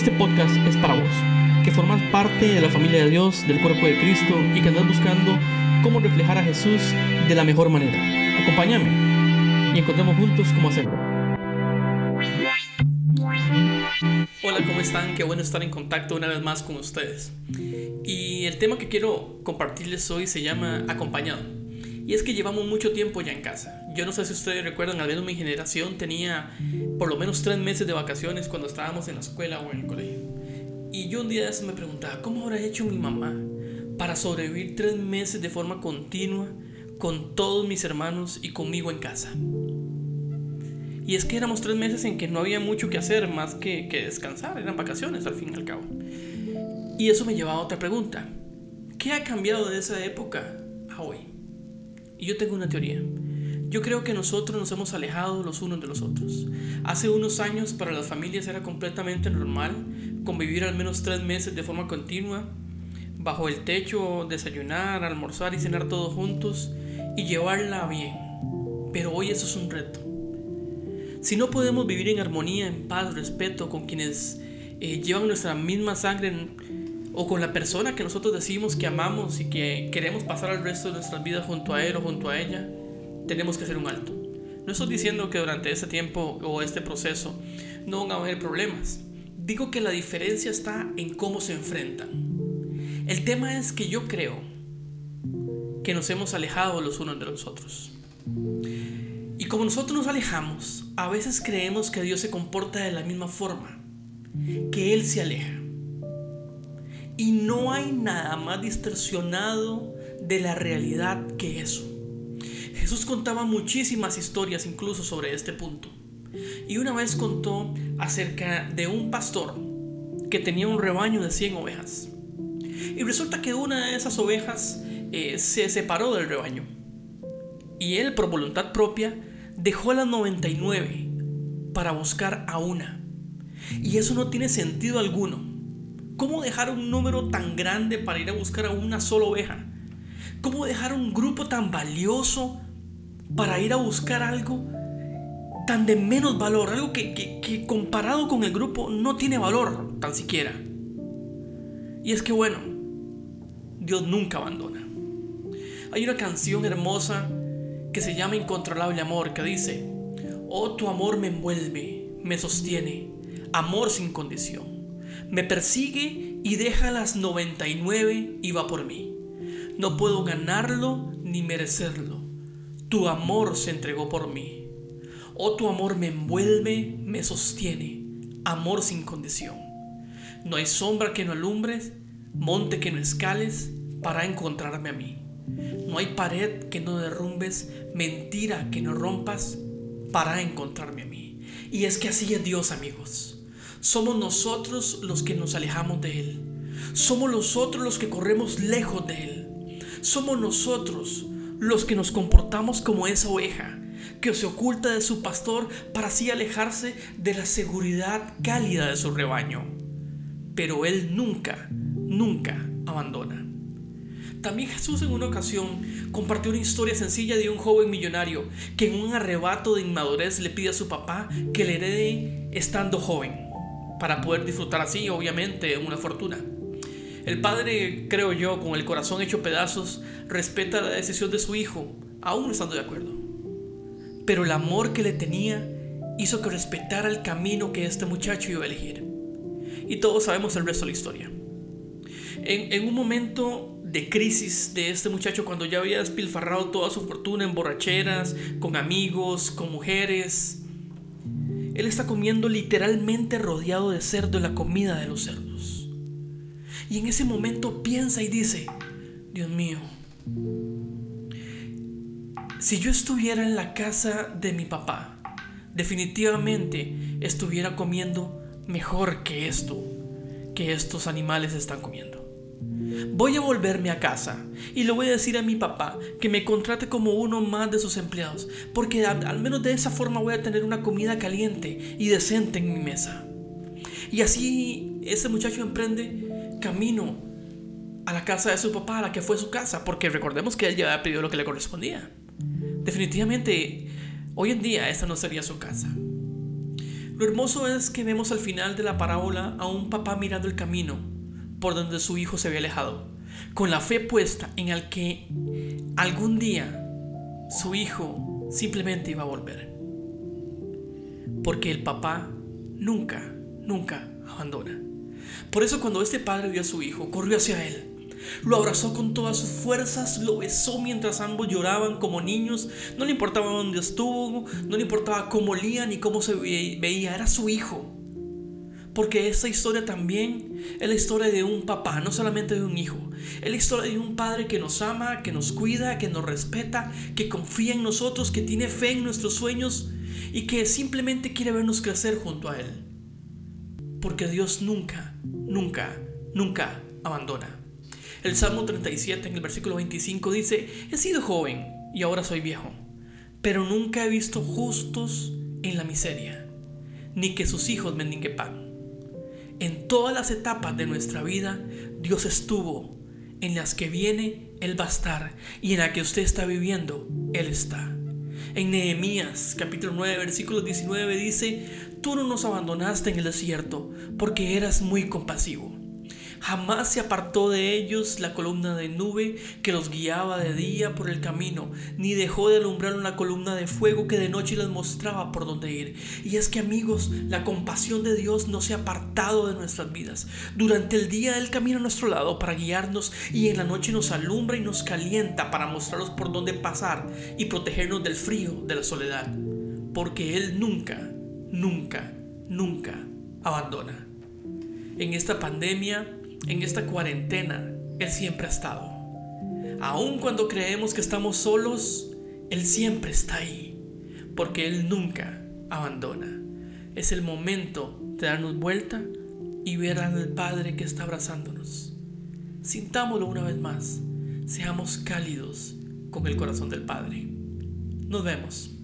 Este podcast es para vos, que formas parte de la familia de Dios, del cuerpo de Cristo y que andas buscando cómo reflejar a Jesús de la mejor manera. Acompáñame y encontremos juntos cómo hacerlo. Hola, ¿cómo están? Qué bueno estar en contacto una vez más con ustedes. Y el tema que quiero compartirles hoy se llama acompañado. Y es que llevamos mucho tiempo ya en casa. Yo no sé si ustedes recuerdan, al menos mi generación tenía por lo menos tres meses de vacaciones cuando estábamos en la escuela o en el colegio. Y yo un día eso me preguntaba, ¿cómo habrá hecho mi mamá para sobrevivir tres meses de forma continua con todos mis hermanos y conmigo en casa? Y es que éramos tres meses en que no había mucho que hacer más que, que descansar, eran vacaciones al fin y al cabo. Y eso me lleva a otra pregunta. ¿Qué ha cambiado de esa época a hoy? Y yo tengo una teoría. Yo creo que nosotros nos hemos alejado los unos de los otros. Hace unos años para las familias era completamente normal convivir al menos tres meses de forma continua, bajo el techo, desayunar, almorzar y cenar todos juntos y llevarla bien. Pero hoy eso es un reto. Si no podemos vivir en armonía, en paz, respeto con quienes eh, llevan nuestra misma sangre o con la persona que nosotros decimos que amamos y que queremos pasar el resto de nuestras vidas junto a él o junto a ella, tenemos que hacer un alto. No estoy diciendo que durante ese tiempo o este proceso no van a haber problemas. Digo que la diferencia está en cómo se enfrentan. El tema es que yo creo que nos hemos alejado los unos de los otros. Y como nosotros nos alejamos, a veces creemos que Dios se comporta de la misma forma, que Él se aleja. Y no hay nada más distorsionado de la realidad que eso. Jesús contaba muchísimas historias incluso sobre este punto. Y una vez contó acerca de un pastor que tenía un rebaño de 100 ovejas. Y resulta que una de esas ovejas eh, se separó del rebaño. Y él, por voluntad propia, dejó las 99 para buscar a una. Y eso no tiene sentido alguno. ¿Cómo dejar un número tan grande para ir a buscar a una sola oveja? ¿Cómo dejar un grupo tan valioso para ir a buscar algo tan de menos valor? Algo que, comparado con el grupo no tiene valor tan siquiera. Y es que bueno, Dios nunca abandona. Hay una canción hermosa que se llama Incontrolable Amor, que dice, Oh, tu amor me envuelve, me sostiene, amor sin condición me persigue y deja las 99 y va por mí. No puedo ganarlo ni merecerlo. Tu amor se entregó por mí. Oh, tu amor me envuelve, me sostiene. Amor sin condición. No hay sombra que no alumbres, monte que no escales para encontrarme a mí. No hay pared que no derrumbes, mentira que no rompas para encontrarme a mí. Y es que así es Dios, amigos. Somos nosotros los que nos alejamos de Él. Somos nosotros los que corremos lejos de Él. Somos nosotros los que nos comportamos como esa oveja que se oculta de su pastor para así alejarse de la seguridad cálida de su rebaño. Pero Él nunca, nunca abandona. También Jesús en una ocasión compartió una historia sencilla de un joven millonario que en un arrebato de inmadurez le pide a su papá que le herede estando joven para poder disfrutar así, obviamente, una fortuna. El padre, creo yo, con el corazón hecho pedazos, respeta la decisión de su hijo, aún estando de acuerdo. Pero el amor que le tenía hizo que respetara el camino que este muchacho iba a elegir. Y todos sabemos el resto de la historia. En, en un momento de crisis de este muchacho, cuando ya había despilfarrado toda su fortuna en borracheras, con amigos, con mujeres, él está comiendo literalmente rodeado de cerdo la comida de los cerdos. Y en ese momento piensa y dice, Dios mío, si yo estuviera en la casa de mi papá, definitivamente estuviera comiendo mejor que esto, que estos animales están comiendo. Voy a volverme a casa y le voy a decir a mi papá que me contrate como uno más de sus empleados, porque al, menos de esa forma voy a tener una comida caliente y decente en mi mesa. Y así ese muchacho emprende camino a la casa de su papá, a la que fue su casa, porque recordemos que él ya había pedido lo que le correspondía. Definitivamente, hoy en día esa no sería su casa. Lo hermoso es que vemos al final de la parábola a un papá mirando el camino por donde su hijo se había alejado, con la fe puesta en el que algún día su hijo simplemente iba a volver. Porque el papá nunca, nunca abandona. Por eso cuando este padre vio a su hijo, corrió hacia él, lo abrazó con todas sus fuerzas, lo besó mientras ambos lloraban como niños, no le importaba dónde estuvo, no le importaba cómo olía ni cómo se veía, era su hijo. Porque esta historia también es la historia de un papá, no solamente de un hijo. Es la historia de un padre que nos ama, que nos cuida, que nos respeta, que confía en nosotros, que tiene fe en nuestros sueños y que simplemente quiere vernos crecer junto a Él. Porque Dios nunca, nunca, nunca abandona. El Salmo 37 en el versículo 25 dice, he sido joven y ahora soy viejo, pero nunca he visto justos en la miseria, ni que sus hijos mendiguen pan. En todas las etapas de nuestra vida, Dios estuvo. En las que viene, Él va a estar. Y en la que usted está viviendo, Él está. En Nehemías capítulo 9 versículo 19 dice, Tú no nos abandonaste en el desierto porque eras muy compasivo. Jamás se apartó de ellos la columna de nube que los guiaba de día por el camino, ni dejó de alumbrar una columna de fuego que de noche les mostraba por dónde ir. Y es que amigos, la compasión de Dios no se ha apartado de nuestras vidas. Durante el día Él camina a nuestro lado para guiarnos y en la noche nos alumbra y nos calienta para mostrarnos por dónde pasar y protegernos del frío, de la soledad. Porque Él nunca, nunca, nunca abandona. En esta pandemia en esta cuarentena, Él siempre ha estado. Aun cuando creemos que estamos solos, Él siempre está ahí, porque Él nunca abandona. Es el momento de darnos vuelta y ver al Padre que está abrazándonos. Sintámoslo una vez más, seamos cálidos con el corazón del Padre. Nos vemos.